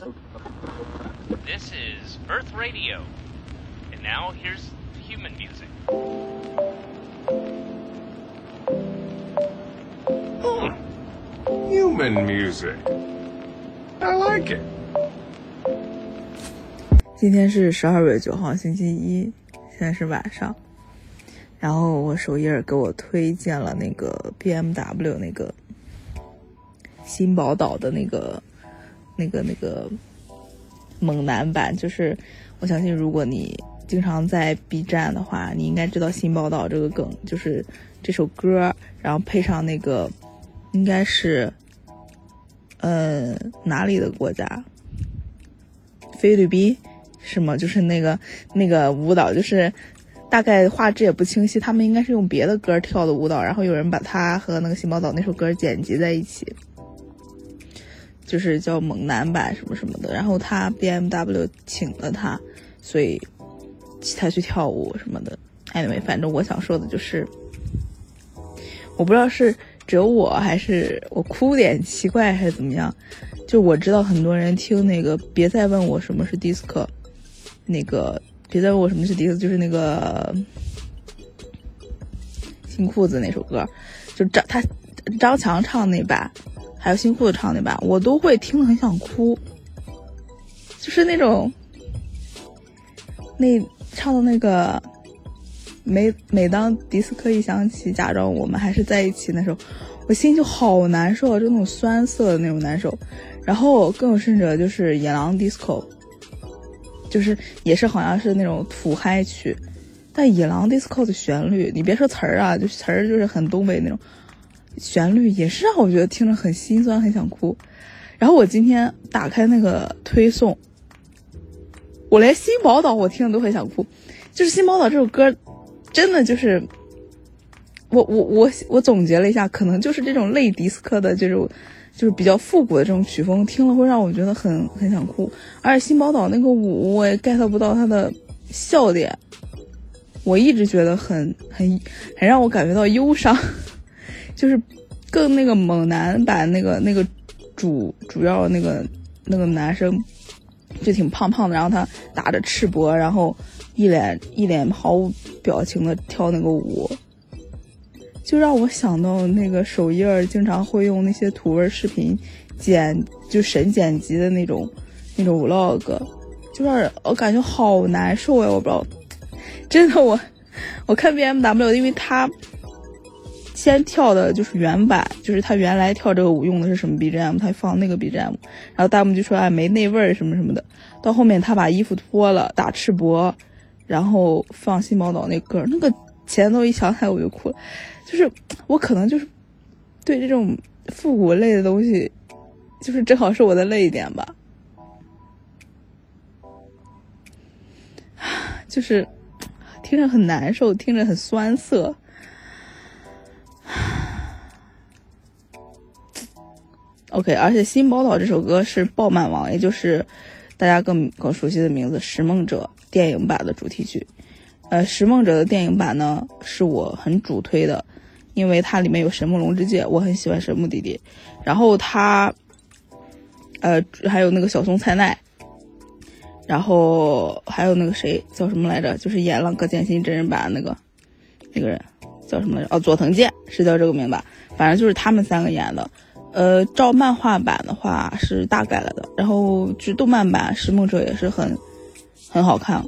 This is Earth Radio. And now here's human music. Human music. I like it. 今天是十二月九号，星期一，现在是晚上。然后我首页给我推荐了那个 BMW 那个新宝岛的那个那个那个猛男版，就是我相信如果你经常在 B 站的话，你应该知道新宝岛这个梗，就是这首歌，然后配上那个应该是呃哪里的国家？菲律宾是吗？就是那个那个舞蹈，就是大概画质也不清晰，他们应该是用别的歌跳的舞蹈，然后有人把它和那个新宝岛那首歌剪辑在一起，就是叫猛男版什么什么的。然后他 BMW 请了他，所以他去跳舞什么的。Anyway，反正我想说的就是，我不知道是只有我还是我哭点奇怪还是怎么样。就我知道很多人听那个，别再问我什么是 disco，那个别再问我什么是 disco，就是那个新裤子那首歌，就张他张强唱那版，还有新裤子唱那版，我都会听了很想哭，就是那种那唱的那个每每当迪斯科一响起，假装我们还是在一起那时候，我心就好难受，就那种酸涩的那种难受。然后更有甚者就是野狼 disco，就是也是好像是那种土嗨曲，但野狼 disco 的旋律，你别说词儿啊，就词儿就是很东北那种，旋律也是让我觉得听着很心酸，很想哭。然后我今天打开那个推送，我连新宝岛我听了都很想哭，就是新宝岛这首歌，真的就是，我我我我总结了一下，可能就是这种类迪斯科的这种。就是比较复古的这种曲风，听了会让我觉得很很想哭。而且新宝岛那个舞，我也 get 不到它的笑点，我一直觉得很很很让我感觉到忧伤。就是更那个猛男版那个那个主主要那个那个男生就挺胖胖的，然后他打着赤膊，然后一脸一脸毫无表情的跳那个舞。就让我想到那个首页经常会用那些图文视频剪，就神剪辑的那种那种 vlog，就让人我感觉好难受呀！我不知道，真的我我看 BMW，因为他先跳的就是原版，就是他原来跳这个舞用的是什么 BGM，他放那个 BGM，然后弹幕就说哎没那味儿什么什么的。到后面他把衣服脱了，打赤膊，然后放新宝岛那歌，那个前奏一响起来我就哭了。就是我可能就是对这种复古类的东西，就是正好是我的泪点吧。就是听着很难受，听着很酸涩。OK，而且《新宝岛》这首歌是《爆漫王》，也就是大家更更熟悉的名字《拾梦者》电影版的主题曲。呃，《拾梦者》的电影版呢，是我很主推的。因为它里面有神木龙之介，我很喜欢神木弟弟。然后他，呃，还有那个小松菜奈，然后还有那个谁叫什么来着？就是演《浪客剑心》真人版那个那个人叫什么来着？哦，佐藤健是叫这个名吧？反正就是他们三个演的。呃，照漫画版的话是大改了的，然后就动漫版《拾梦者》也是很很好看。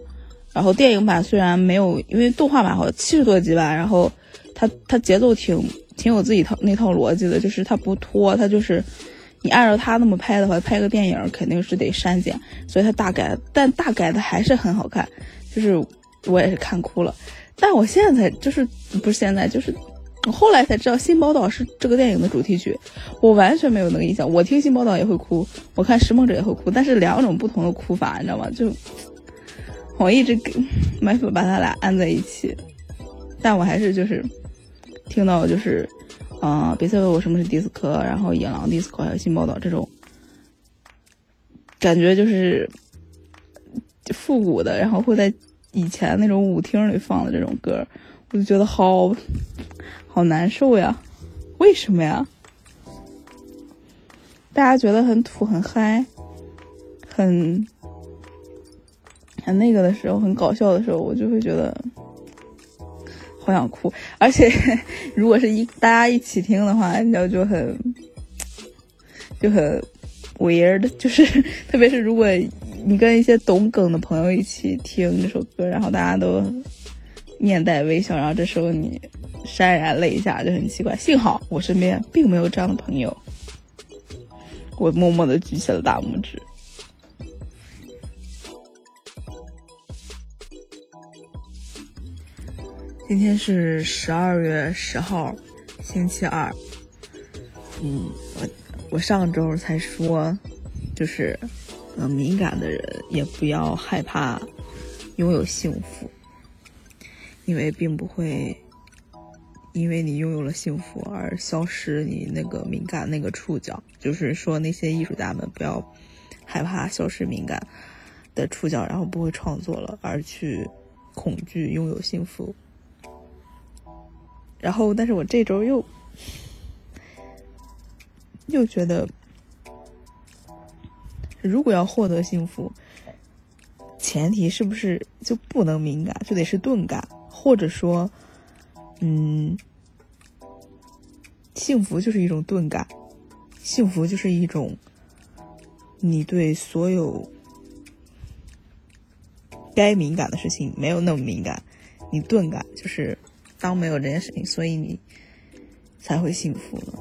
然后电影版虽然没有，因为动画版好像七十多集吧，然后。他他节奏挺挺有自己套那套逻辑的，就是他不拖，他就是你按照他那么拍的话，拍个电影肯定是得删减，所以他大改，但大改的还是很好看，就是我也是看哭了。但我现在才就是不是现在，就是我后来才知道《新宝岛》是这个电影的主题曲，我完全没有那个印象。我听《新宝岛》也会哭，我看《拾梦者》也会哭，但是两种不同的哭法，你知道吗？就我一直给没法把他俩按在一起，但我还是就是。听到就是，啊，别再问我什么是迪斯科，然后野狼迪斯科还有新宝岛这种，感觉就是复古的，然后会在以前那种舞厅里放的这种歌，我就觉得好好难受呀！为什么呀？大家觉得很土很嗨，很很那个的时候，很搞笑的时候，我就会觉得好想哭。而且 如果是一大家一起听的话，然后就很就很 weird，就是 特别是如果你跟一些懂梗的朋友一起听这首歌，然后大家都面带微笑，然后这时候你潸然泪下，就很奇怪。幸好我身边并没有这样的朋友，我默默的举起了大拇指。今天是十二月十号，星期二。嗯，我我上周才说，就是，呃，敏感的人也不要害怕拥有幸福，因为并不会因为你拥有了幸福而消失你那个敏感那个触角。就是说，那些艺术家们不要害怕消失敏感的触角，然后不会创作了，而去恐惧拥有幸福。然后，但是我这周又又觉得，如果要获得幸福，前提是不是就不能敏感，就得是钝感，或者说，嗯，幸福就是一种钝感，幸福就是一种你对所有该敏感的事情没有那么敏感，你钝感就是。当没有这件事情，所以你才会幸福呢。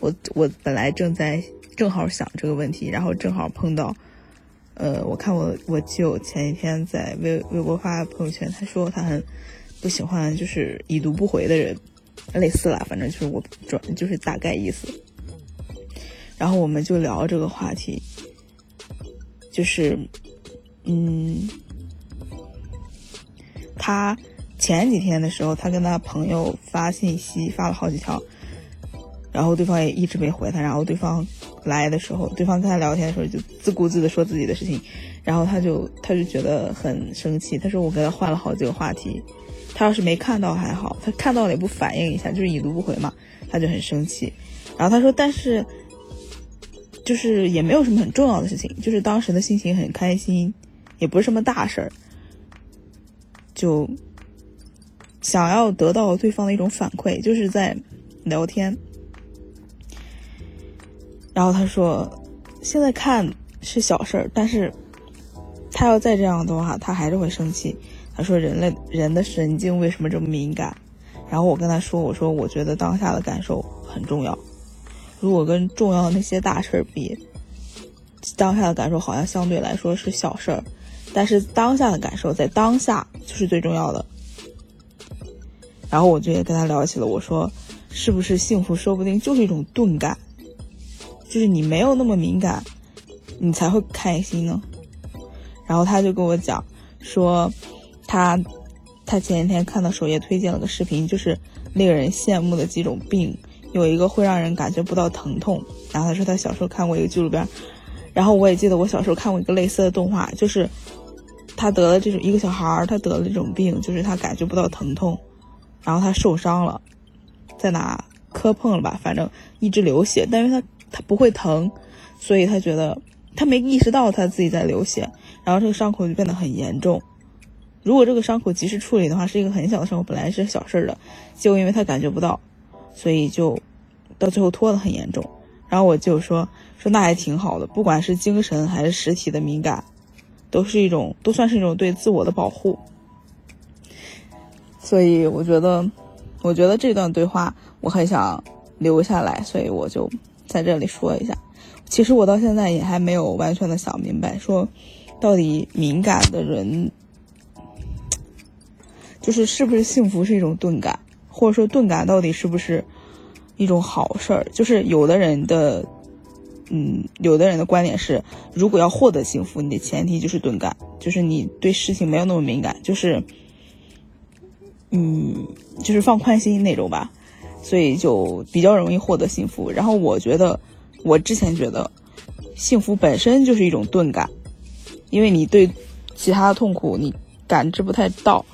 我我本来正在正好想这个问题，然后正好碰到，呃，我看我我舅前几天在微微博发朋友圈，他说他很不喜欢就是已读不回的人，类似啦，反正就是我转就是大概意思。然后我们就聊这个话题，就是嗯，他。前几天的时候，他跟他朋友发信息，发了好几条，然后对方也一直没回他。然后对方来的时候，对方跟他聊天的时候就自顾自的说自己的事情，然后他就他就觉得很生气。他说我给他换了好几个话题，他要是没看到还好，他看到了也不反应一下，就是已读不回嘛，他就很生气。然后他说，但是就是也没有什么很重要的事情，就是当时的心情很开心，也不是什么大事儿，就。想要得到对方的一种反馈，就是在聊天。然后他说：“现在看是小事儿，但是他要再这样的话，他还是会生气。”他说：“人类人的神经为什么这么敏感？”然后我跟他说：“我说我觉得当下的感受很重要。如果跟重要的那些大事儿比，当下的感受好像相对来说是小事儿，但是当下的感受在当下就是最重要的。”然后我就也跟他聊起了，我说，是不是幸福说不定就是一种钝感，就是你没有那么敏感，你才会开心呢。然后他就跟我讲说，他他前几天看到首页推荐了个视频，就是令人羡慕的几种病，有一个会让人感觉不到疼痛。然后他说他小时候看过一个纪录片，然后我也记得我小时候看过一个类似的动画，就是他得了这种一个小孩儿，他得了这种病，就是他感觉不到疼痛。然后他受伤了，在哪磕碰了吧，反正一直流血，但是他他不会疼，所以他觉得他没意识到他自己在流血，然后这个伤口就变得很严重。如果这个伤口及时处理的话，是一个很小的伤口，本来是小事的，结果因为他感觉不到，所以就到最后拖得很严重。然后我就说说那还挺好的，不管是精神还是实体的敏感，都是一种都算是一种对自我的保护。所以我觉得，我觉得这段对话我很想留下来，所以我就在这里说一下。其实我到现在也还没有完全的想明白，说到底敏感的人，就是是不是幸福是一种钝感，或者说钝感到底是不是一种好事儿？就是有的人的，嗯，有的人的观点是，如果要获得幸福，你的前提就是钝感，就是你对事情没有那么敏感，就是。嗯，就是放宽心那种吧，所以就比较容易获得幸福。然后我觉得，我之前觉得，幸福本身就是一种钝感，因为你对其他的痛苦你感知不太到，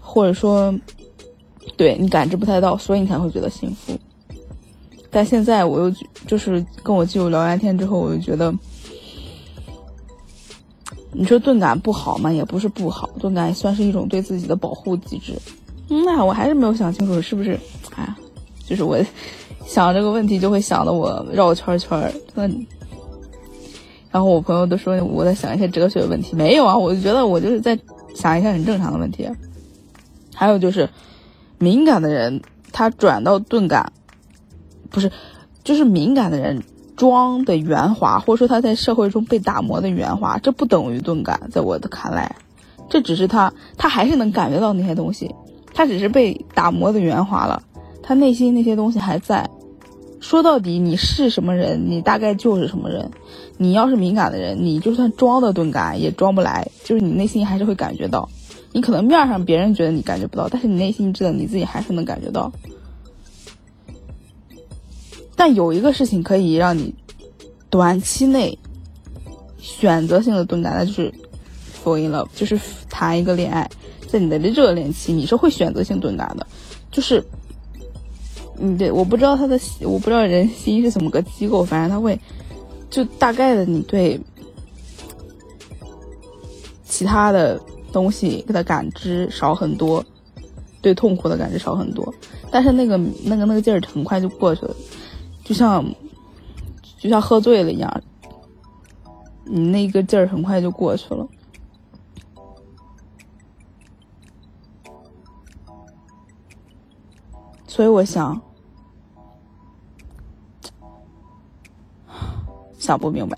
或者说，对你感知不太到，所以你才会觉得幸福。但现在我又就是跟我舅聊完天之后，我就觉得，你说钝感不好吗？也不是不好，钝感算是一种对自己的保护机制。嗯，那我还是没有想清楚是不是？哎呀，就是我想这个问题就会想的我绕圈圈。那，然后我朋友都说我在想一些哲学问题，没有啊，我就觉得我就是在想一些很正常的问题。还有就是敏感的人，他转到钝感，不是，就是敏感的人。装的圆滑，或者说他在社会中被打磨的圆滑，这不等于钝感，在我的看来，这只是他，他还是能感觉到那些东西，他只是被打磨的圆滑了，他内心那些东西还在。说到底，你是什么人，你大概就是什么人。你要是敏感的人，你就算装的钝感也装不来，就是你内心还是会感觉到。你可能面上别人觉得你感觉不到，但是你内心知道你自己还是能感觉到。但有一个事情可以让你短期内选择性的钝感，那就是 fall in love，就是谈一个恋爱，在你的热恋期，你是会选择性钝感的，就是你对，我不知道他的，我不知道人心是怎么个机构，反正他会就大概的你对其他的东西的感知少很多，对痛苦的感知少很多，但是那个那个那个劲儿很快就过去了。就像，就像喝醉了一样，你那个劲儿很快就过去了。所以我想，想不明白。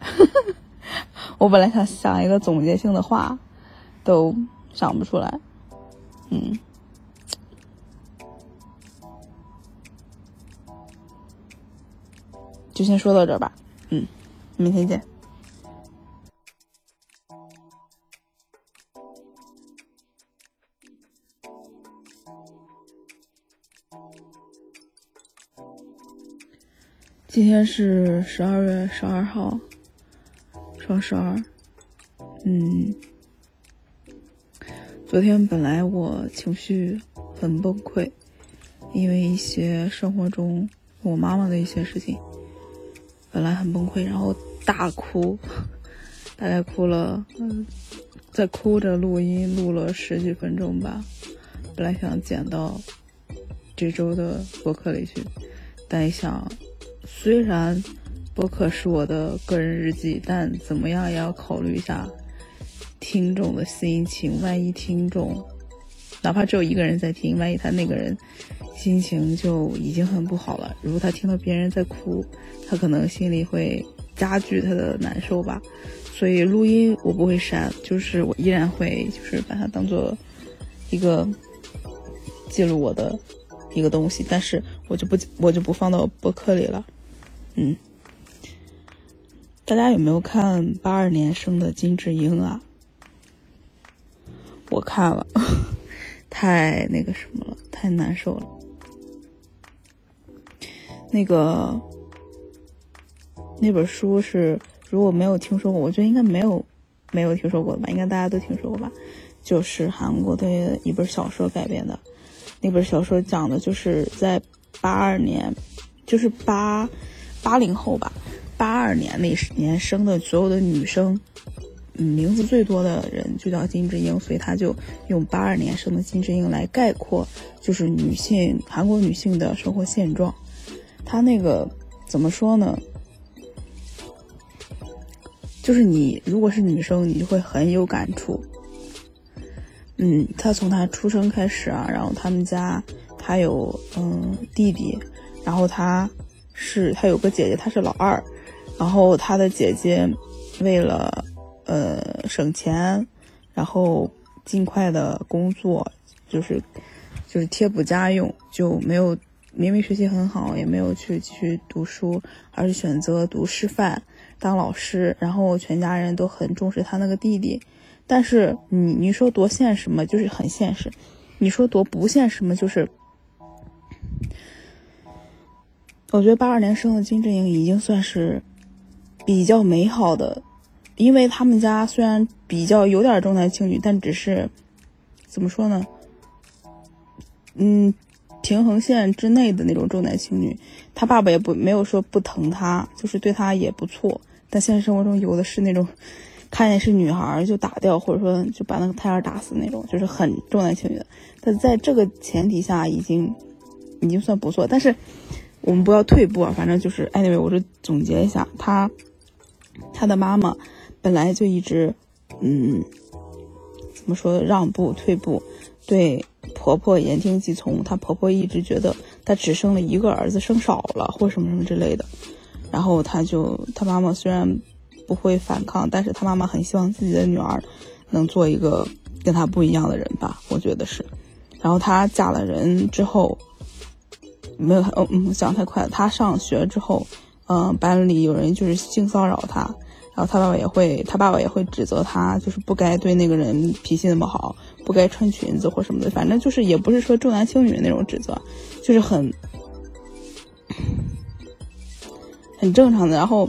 我本来想想一个总结性的话，都想不出来。嗯。就先说到这儿吧，嗯，明天见。今天是十二月十二号，双十二。嗯，昨天本来我情绪很崩溃，因为一些生活中我妈妈的一些事情。本来很崩溃，然后大哭，大概哭了，嗯，在哭着录音，录了十几分钟吧。本来想剪到这周的博客里去，但一想，虽然博客是我的个人日记，但怎么样也要考虑一下听众的心情。万一听众哪怕只有一个人在听，万一他那个人。心情就已经很不好了。如果他听到别人在哭，他可能心里会加剧他的难受吧。所以录音我不会删，就是我依然会就是把它当做一个记录我的一个东西，但是我就不我就不放到博客里了。嗯，大家有没有看八二年生的金智英啊？我看了，太那个什么了，太难受了。那个那本书是，如果没有听说过，我觉得应该没有没有听说过吧，应该大家都听说过吧。就是韩国的一本小说改编的，那本小说讲的就是在八二年，就是八八零后吧，八二年那年生的所有的女生，嗯名字最多的人就叫金智英，所以他就用八二年生的金智英来概括，就是女性韩国女性的生活现状。他那个怎么说呢？就是你如果是女生，你就会很有感触。嗯，他从他出生开始啊，然后他们家他有嗯弟弟，然后他是他有个姐姐，他是老二，然后他的姐姐为了呃省钱，然后尽快的工作，就是就是贴补家用，就没有。明明学习很好，也没有去继续读书，而是选择读师范当老师。然后全家人都很重视他那个弟弟。但是你你说多现实吗？就是很现实。你说多不现实吗？就是，我觉得八二年生的金智英已经算是比较美好的，因为他们家虽然比较有点重男轻女，但只是怎么说呢？嗯。平衡线之内的那种重男轻女，他爸爸也不没有说不疼他，就是对他也不错。但现实生活中有的是那种看见是女孩就打掉，或者说就把那个胎儿打死那种，就是很重男轻女的。但在这个前提下，已经已经算不错。但是我们不要退步啊，反正就是 anyway，我就总结一下，他他的妈妈本来就一直嗯怎么说让步退步，对婆婆言听计从。她婆婆一直觉得她只生了一个儿子，生少了或什么什么之类的。然后他就他妈妈虽然。不会反抗，但是他妈妈很希望自己的女儿能做一个跟他不一样的人吧，我觉得是。然后她嫁了人之后，没有，嗯嗯，讲太快了。他上学之后，嗯，班里有人就是性骚扰他，然后他爸爸也会，他爸爸也会指责他，就是不该对那个人脾气那么好，不该穿裙子或什么的，反正就是也不是说重男轻女的那种指责，就是很很正常的。然后。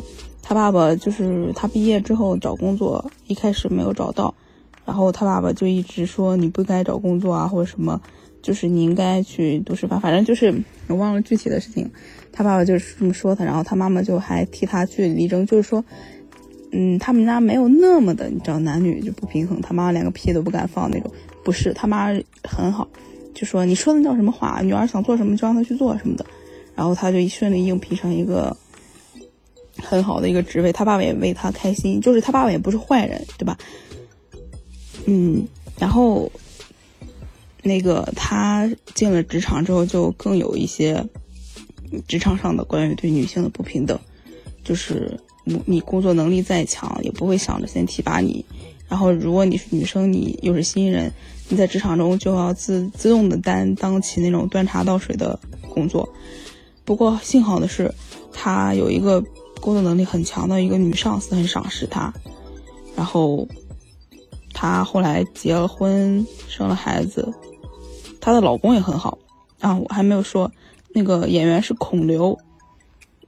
他爸爸就是他毕业之后找工作，一开始没有找到，然后他爸爸就一直说你不该找工作啊，或者什么，就是你应该去读师范，反正就是我忘了具体的事情。他爸爸就是这么说他，然后他妈妈就还替他去力争，就是说，嗯，他们家没有那么的，你知道男女就不平衡，他妈连个屁都不敢放那种，不是他妈很好，就说你说的叫什么话，女儿想做什么就让她去做什么的，然后他就顺利应聘上一个。很好的一个职位，他爸爸也为他开心，就是他爸爸也不是坏人，对吧？嗯，然后那个他进了职场之后，就更有一些职场上的关于对女性的不平等，就是你你工作能力再强，也不会想着先提拔你。然后如果你是女生，你又是新人，你在职场中就要自自动的担当起那种端茶倒水的工作。不过幸好的是，他有一个。工作能力很强的一个女上司很赏识她，然后她后来结了婚，生了孩子，她的老公也很好啊。我还没有说，那个演员是孔刘，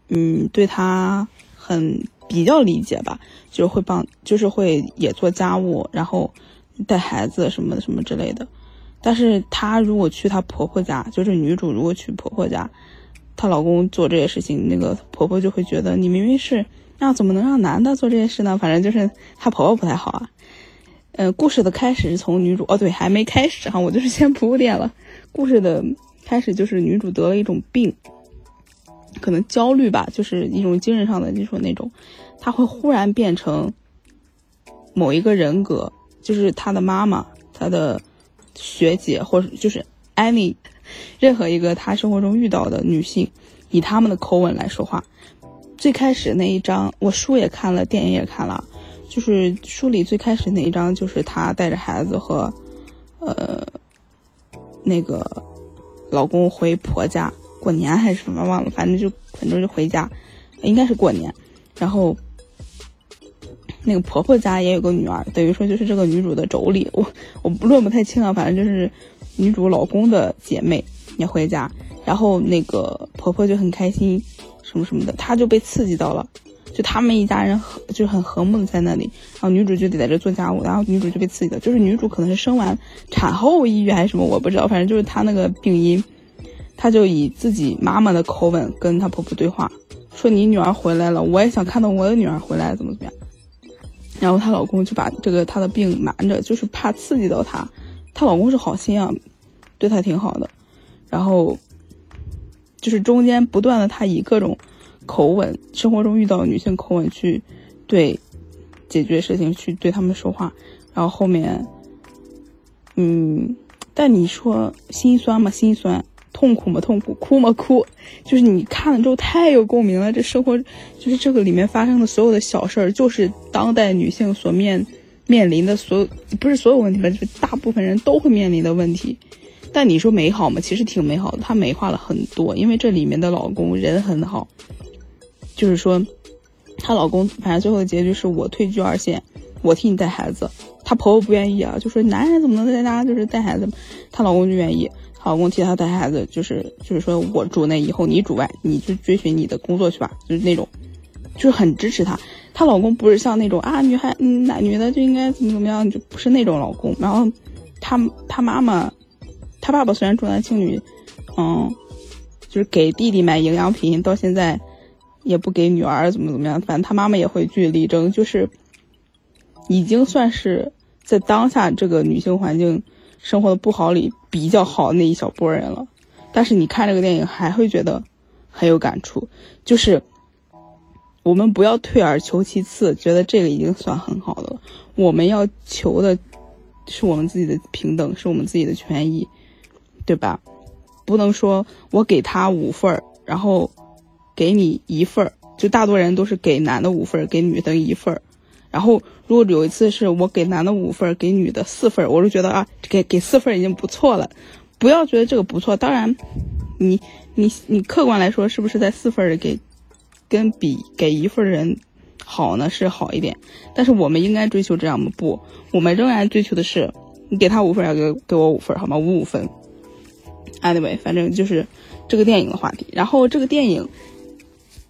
嗯，对她很比较理解吧，就会帮，就是会也做家务，然后带孩子什么什么之类的。但是她如果去她婆婆家，就是女主如果去婆婆家。她老公做这些事情，那个婆婆就会觉得你明明是，那怎么能让男的做这些事呢？反正就是她婆婆不太好啊。嗯，故事的开始是从女主哦，对，还没开始哈，我就是先铺垫了。故事的开始就是女主得了一种病，可能焦虑吧，就是一种精神上的，就是那种，她会忽然变成某一个人格，就是她的妈妈、她的学姐，或者就是艾米。任何一个她生活中遇到的女性，以他们的口吻来说话。最开始那一章，我书也看了，电影也看了，就是书里最开始那一章，就是她带着孩子和，呃，那个老公回婆家过年还是什么忘了，反正就反正就回家，应该是过年。然后那个婆婆家也有个女儿，等于说就是这个女主的妯娌，我我不论不太清啊，反正就是。女主老公的姐妹也回家，然后那个婆婆就很开心，什么什么的，她就被刺激到了，就他们一家人和就很和睦的在那里，然后女主就得在这做家务，然后女主就被刺激的，就是女主可能是生完产后抑郁还是什么，我不知道，反正就是她那个病因，她就以自己妈妈的口吻跟她婆婆对话，说你女儿回来了，我也想看到我的女儿回来，怎么怎么样，然后她老公就把这个她的病瞒着，就是怕刺激到她，她老公是好心啊。对她挺好的，然后就是中间不断的，他以各种口吻，生活中遇到女性口吻去对解决事情，去对他们说话，然后后面，嗯，但你说心酸吗？心酸，痛苦吗？痛苦，哭吗？哭，就是你看了之后太有共鸣了。这生活就是这个里面发生的所有的小事儿，就是当代女性所面面临的所有，不是所有问题吧，就是大部分人都会面临的问题。但你说美好吗？其实挺美好的，她美化了很多，因为这里面的老公人很好，就是说，她老公反正最后的结局是我退居二线，我替你带孩子。她婆婆不愿意啊，就说男人怎么能在家就是带孩子？她老公就愿意，她老公替她带孩子，就是就是说我主内，以后你主外，你就追寻你的工作去吧，就是那种，就是很支持她。她老公不是像那种啊女孩，嗯，男女的就应该怎么怎么样，就不是那种老公。然后，她她妈妈。他爸爸虽然重男轻女，嗯，就是给弟弟买营养品，到现在也不给女儿怎么怎么样。反正他妈妈也会据理力争，就是已经算是在当下这个女性环境生活的不好里比较好的那一小波人了。但是你看这个电影还会觉得很有感触，就是我们不要退而求其次，觉得这个已经算很好的了。我们要求的是我们自己的平等，是我们自己的权益，对吧？不能说我给他五份儿，然后给你一份儿，就大多人都是给男的五份儿，给女的一份儿。然后如果有一次是我给男的五份儿，给女的四份儿，我就觉得啊，给给四份儿已经不错了。不要觉得这个不错，当然，你你你客观来说，是不是在四份儿给跟比给一份儿人好呢？是好一点，但是我们应该追求这样吗？不，我们仍然追求的是你给他五份儿，要给给我五份儿，好吗？五五分。Anyway，反正就是这个电影的话题。然后这个电影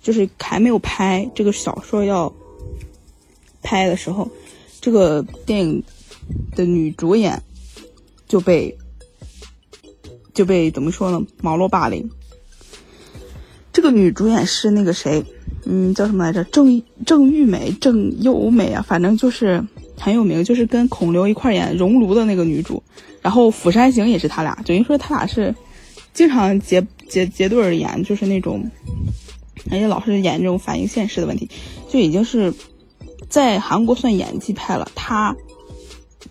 就是还没有拍，这个小说要拍的时候，这个电影的女主演就被就被怎么说呢？网络霸凌。这个女主演是那个谁，嗯，叫什么来着？郑郑玉美、郑优美啊，反正就是很有名，就是跟孔刘一块演《熔炉》的那个女主。然后《釜山行》也是他俩，等于说他俩是经常结结结对儿演，就是那种，而且老是演这种反映现实的问题，就已经是在韩国算演技派了。他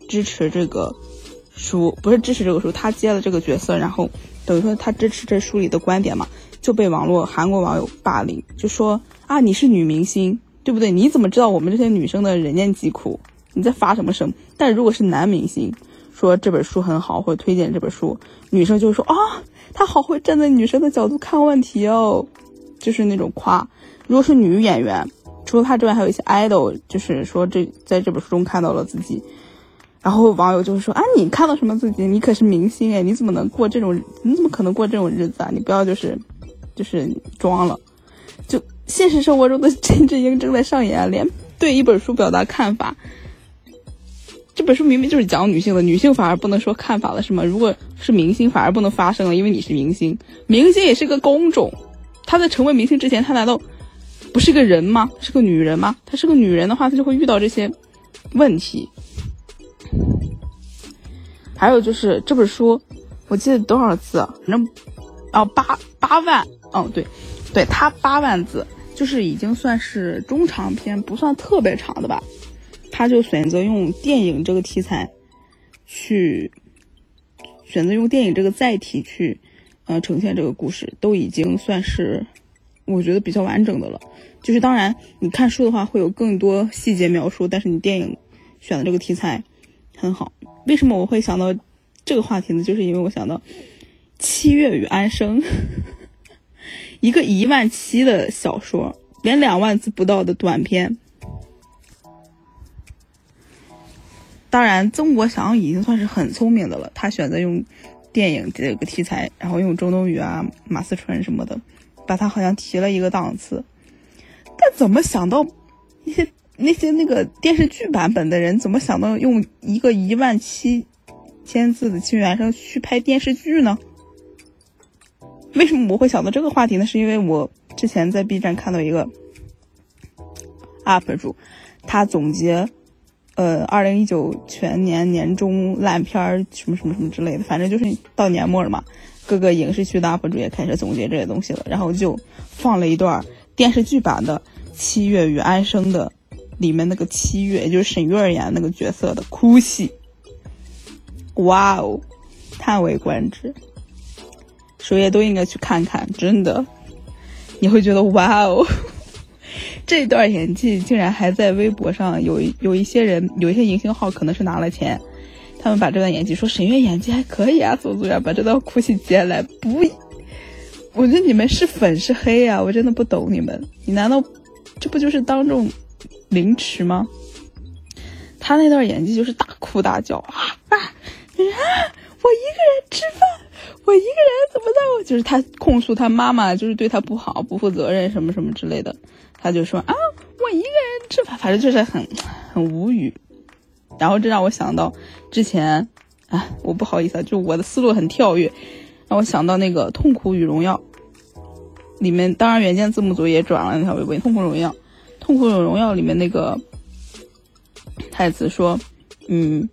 支持这个书，不是支持这个书，他接了这个角色，然后等于说他支持这书里的观点嘛，就被网络韩国网友霸凌，就说啊你是女明星，对不对？你怎么知道我们这些女生的人间疾苦？你在发什么声？但如果是男明星，说这本书很好，或者推荐这本书，女生就说啊，他好会站在女生的角度看问题哦，就是那种夸。如果是女演员，除了她之外，还有一些 idol，就是说这在这本书中看到了自己，然后网友就会说啊，你看到什么自己？你可是明星哎，你怎么能过这种？你怎么可能过这种日子啊？你不要就是就是装了，就现实生活中的 金智英正在上演，连对一本书表达看法。这本书明明就是讲女性的，女性反而不能说看法了，是吗？如果是明星，反而不能发声了，因为你是明星。明星也是个工种，她在成为明星之前，她难道不是个人吗？是个女人吗？她是个女人的话，她就会遇到这些问题。还有就是这本书，我记得多少字？反正哦八八万，哦对，对，它八万字，就是已经算是中长篇，不算特别长的吧。他就选择用电影这个题材，去选择用电影这个载体去，呃，呈现这个故事，都已经算是我觉得比较完整的了。就是当然，你看书的话会有更多细节描述，但是你电影选的这个题材很好。为什么我会想到这个话题呢？就是因为我想到《七月与安生》，一个一万七的小说，连两万字不到的短篇。当然，曾国祥已经算是很聪明的了。他选择用电影这个题材，然后用周冬雨啊、马思纯什么的，把他好像提了一个档次。但怎么想到那些那些那个电视剧版本的人，怎么想到用一个一万七千字的《七月原声》去拍电视剧呢？为什么我会想到这个话题呢？是因为我之前在 B 站看到一个 UP 主，他总结。呃，二零一九全年年终烂片儿什么什么什么之类的，反正就是到年末了嘛，各个影视区的 UP 主也开始总结这些东西了，然后就放了一段电视剧版的《七月与安生》的里面那个七月，也就是沈月演那个角色的哭戏，哇哦，叹为观止，首页都应该去看看，真的，你会觉得哇哦。这段演技竟然还在微博上有有一些人有一些营销号可能是拿了钱，他们把这段演技说沈月演技还可以啊，走走呀，把这段哭戏接来。不，我觉得你们是粉是黑呀，我真的不懂你们。你难道这不就是当众凌迟吗？他那段演技就是大哭大叫啊啊啊！我一个人吃饭，我一个人怎么的？就是他控诉他妈妈就是对他不好、不负责任什么什么之类的。他就说啊，我一个人吃饭，反正就是很很无语。然后这让我想到之前，啊，我不好意思啊，就我的思路很跳跃，让我想到那个《痛苦与荣耀》里面，当然原件字幕组也转了那条微博，《痛苦荣耀》《痛苦与荣耀》里面那个太子说，嗯，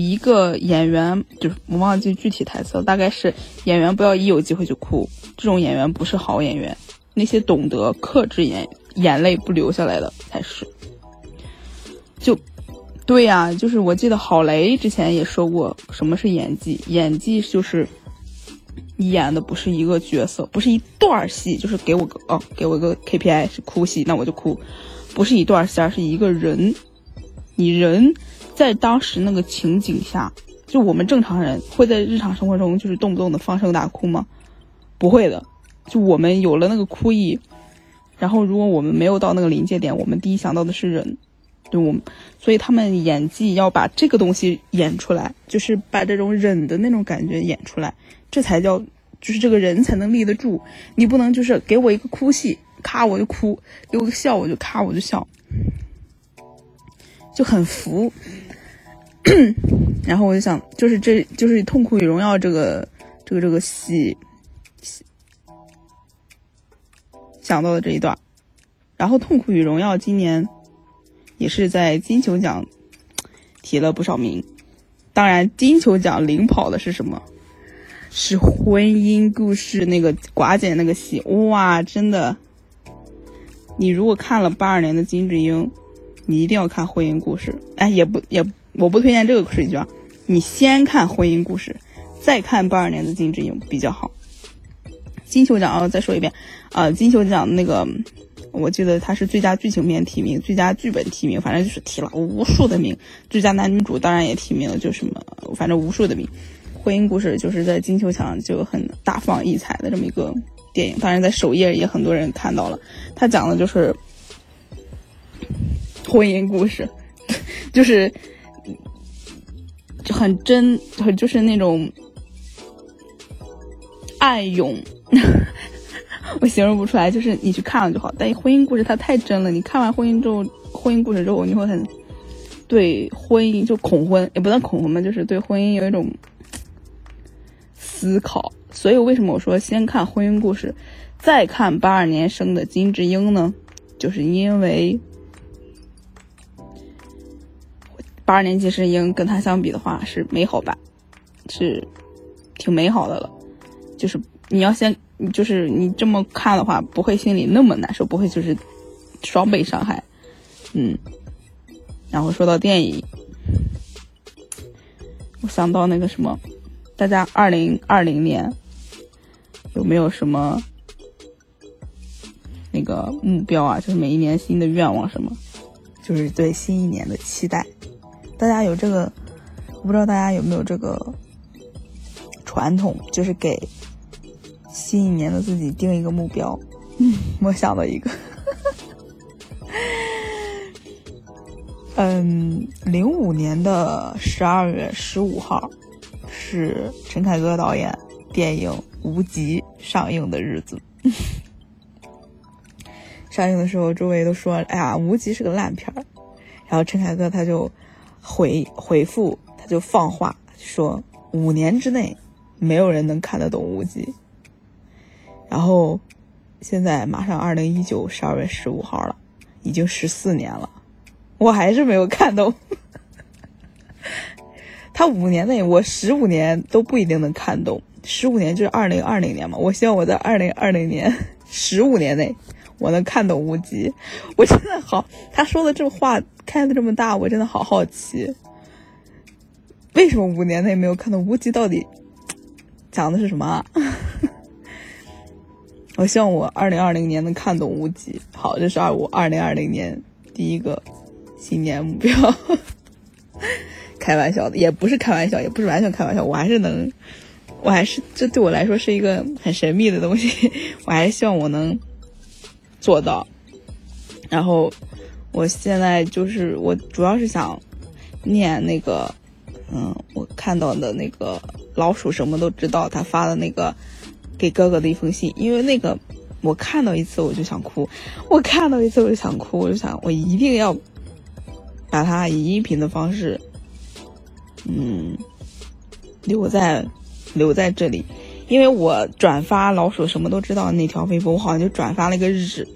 一个演员就是我忘记具体台词了，大概是演员不要一有机会就哭，这种演员不是好演员，那些懂得克制眼眼泪不流下来的才是。就，对呀，就是我记得郝雷之前也说过，什么是演技？演技就是你演的不是一个角色，不是一段戏，就是给我个哦，给我个 KPI 是哭戏，那我就哭，不是一段戏，而是一个人，你人在当时那个情景下，就我们正常人会在日常生活中就是动不动的放声大哭吗？不会的，就我们有了那个哭意，然后如果我们没有到那个临界点，我们第一想到的是人。对我们，所以他们演技要把这个东西演出来，就是把这种忍的那种感觉演出来，这才叫，就是这个人才能立得住。你不能就是给我一个哭戏，咔我就哭；给我个笑，我就咔我就笑，就很服。然后我就想，就是这就是《痛苦与荣耀》这个这个这个戏想到的这一段。然后《痛苦与荣耀》今年。也是在金球奖提了不少名，当然金球奖领跑的是什么？是婚姻故事那个寡姐那个戏，哇，真的！你如果看了八二年的金智英，你一定要看婚姻故事。哎，也不也，我不推荐这个水剧啊，你先看婚姻故事，再看八二年的金智英比较好。金球奖啊，再说一遍，啊，金球奖那个。我记得他是最佳剧情片提名，最佳剧本提名，反正就是提了无数的名。最佳男女主当然也提名了，就什么，反正无数的名。婚姻故事就是在金球奖就很大放异彩的这么一个电影，当然在首页也很多人看到了。他讲的就是婚姻故事，就是很真，很就是那种爱勇。我形容不出来，就是你去看了就好。但婚姻故事它太真了，你看完婚姻之后，婚姻故事之后，你会很对婚姻就恐婚，也不能恐婚嘛，就是对婚姻有一种思考。所以为什么我说先看婚姻故事，再看八二年生的金智英呢？就是因为八二年金智英跟他相比的话是美好版，是挺美好的了。就是你要先。就是你这么看的话，不会心里那么难受，不会就是双倍伤害，嗯。然后说到电影，我想到那个什么，大家二零二零年有没有什么那个目标啊？就是每一年新的愿望什么？就是对新一年的期待。大家有这个，我不知道大家有没有这个传统，就是给。新一年的自己定一个目标，嗯我想到一个，嗯，零五年的十二月十五号是陈凯歌导演电影《无极》上映的日子。上映的时候，周围都说：“哎呀，《无极》是个烂片儿。”然后陈凯歌他就回回复，他就放话说：“五年之内，没有人能看得懂《无极》。”然后，现在马上二零一九十二月十五号了，已经十四年了，我还是没有看懂。他五年内，我十五年都不一定能看懂。十五年就是二零二零年嘛，我希望我在二零二零年十五年内，我能看懂无极。我真的好，他说的这话开的这么大，我真的好好奇，为什么五年内没有看懂无极？到底讲的是什么？啊 我希望我二零二零年能看懂无极。好，这是二五二零二零年第一个新年目标。开玩笑的，也不是开玩笑，也不是完全开玩笑。我还是能，我还是这对我来说是一个很神秘的东西。我还是希望我能做到。然后我现在就是我主要是想念那个，嗯，我看到的那个老鼠什么都知道他发的那个。给哥哥的一封信，因为那个我看到一次我就想哭，我看到一次我就想哭，我就想我一定要把它以音频的方式，嗯，留在留在这里，因为我转发老鼠什么都知道那条微博，我好像就转发了一个日，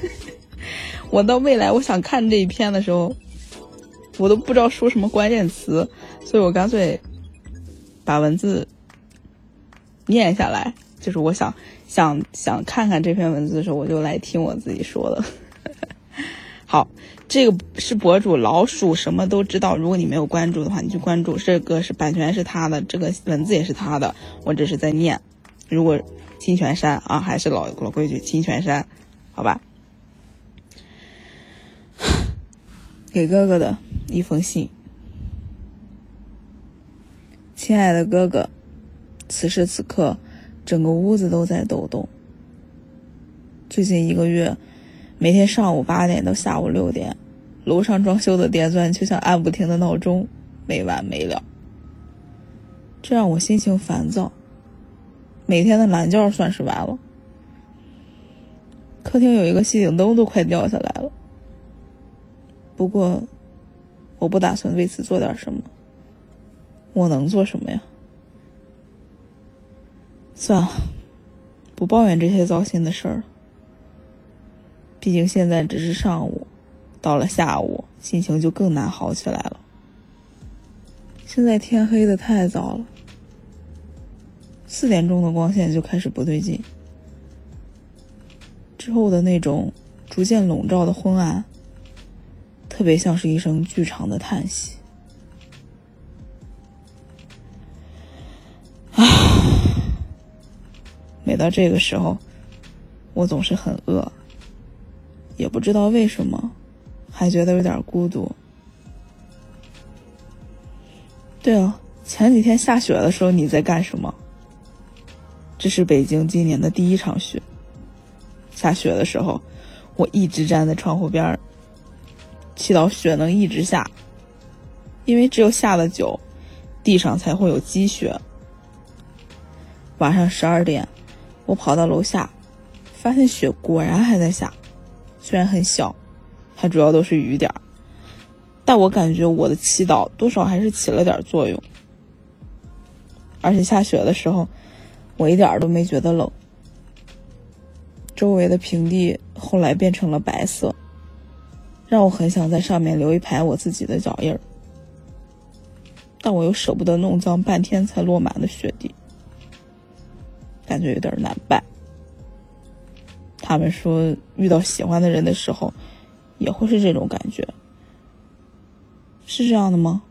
我到未来我想看这一篇的时候，我都不知道说什么关键词，所以我干脆把文字念下来。就是我想想想看看这篇文字的时候，我就来听我自己说的。好，这个是博主老鼠什么都知道。如果你没有关注的话，你去关注。这个是版权是他的，这个文字也是他的，我只是在念。如果侵权删啊，还是老老规矩，侵权删，好吧。给哥哥的一封信，亲爱的哥哥，此时此刻，整个屋子都在抖动。最近一个月。每天上午八点到下午六点，楼上装修的电钻就像按不停的闹钟，没完没了。这让我心情烦躁。每天的懒觉算是完了。客厅有一个吸顶灯都快掉下来了。不过，我不打算为此做点什么。我能做什么呀？算了，不抱怨这些糟心的事儿了。毕竟现在只是上午，到了下午，心情就更难好起来了。现在天黑的太早了，四点钟的光线就开始不对劲，之后的那种逐渐笼罩的昏暗，特别像是一声剧长的叹息。啊，每到这个时候，我总是很饿。也不知道为什么，还觉得有点孤独。对了，前几天下雪的时候你在干什么？这是北京今年的第一场雪。下雪的时候，我一直站在窗户边儿祈祷雪能一直下，因为只有下的久，地上才会有积雪。晚上十二点，我跑到楼下，发现雪果然还在下。虽然很小，它主要都是雨点儿，但我感觉我的祈祷多少还是起了点作用。而且下雪的时候，我一点儿都没觉得冷。周围的平地后来变成了白色，让我很想在上面留一排我自己的脚印儿，但我又舍不得弄脏半天才落满的雪地，感觉有点难办。他们说，遇到喜欢的人的时候，也会是这种感觉，是这样的吗？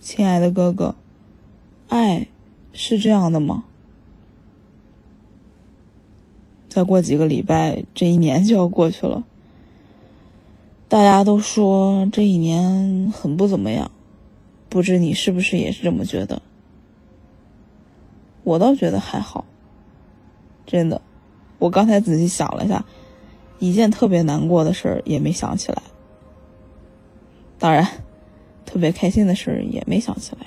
亲爱的哥哥，爱是这样的吗？再过几个礼拜，这一年就要过去了。大家都说这一年很不怎么样，不知你是不是也是这么觉得？我倒觉得还好，真的。我刚才仔细想了一下，一件特别难过的事儿也没想起来。当然，特别开心的事儿也没想起来。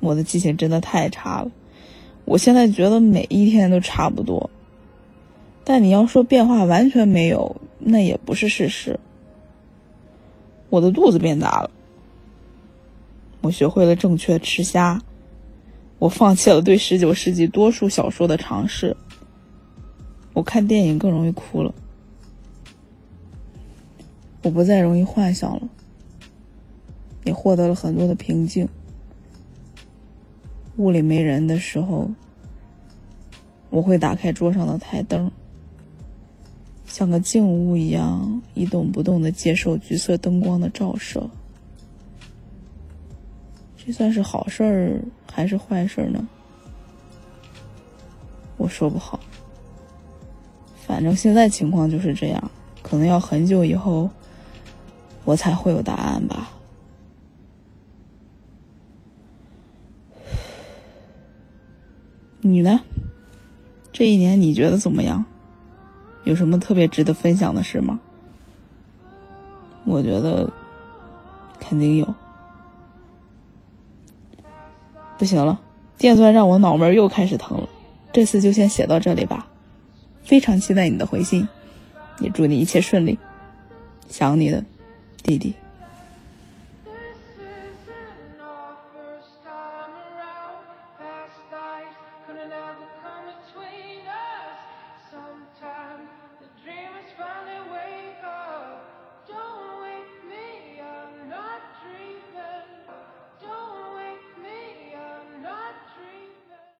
我的记性真的太差了，我现在觉得每一天都差不多。但你要说变化完全没有，那也不是事实。我的肚子变大了，我学会了正确吃虾。我放弃了对十九世纪多数小说的尝试。我看电影更容易哭了。我不再容易幻想了，也获得了很多的平静。屋里没人的时候，我会打开桌上的台灯，像个静物一样一动不动的接受橘色灯光的照射。这算是好事儿还是坏事呢？我说不好。反正现在情况就是这样，可能要很久以后，我才会有答案吧。你呢？这一年你觉得怎么样？有什么特别值得分享的事吗？我觉得肯定有。不行了，电钻让我脑门又开始疼了。这次就先写到这里吧，非常期待你的回信，也祝你一切顺利。想你的，弟弟。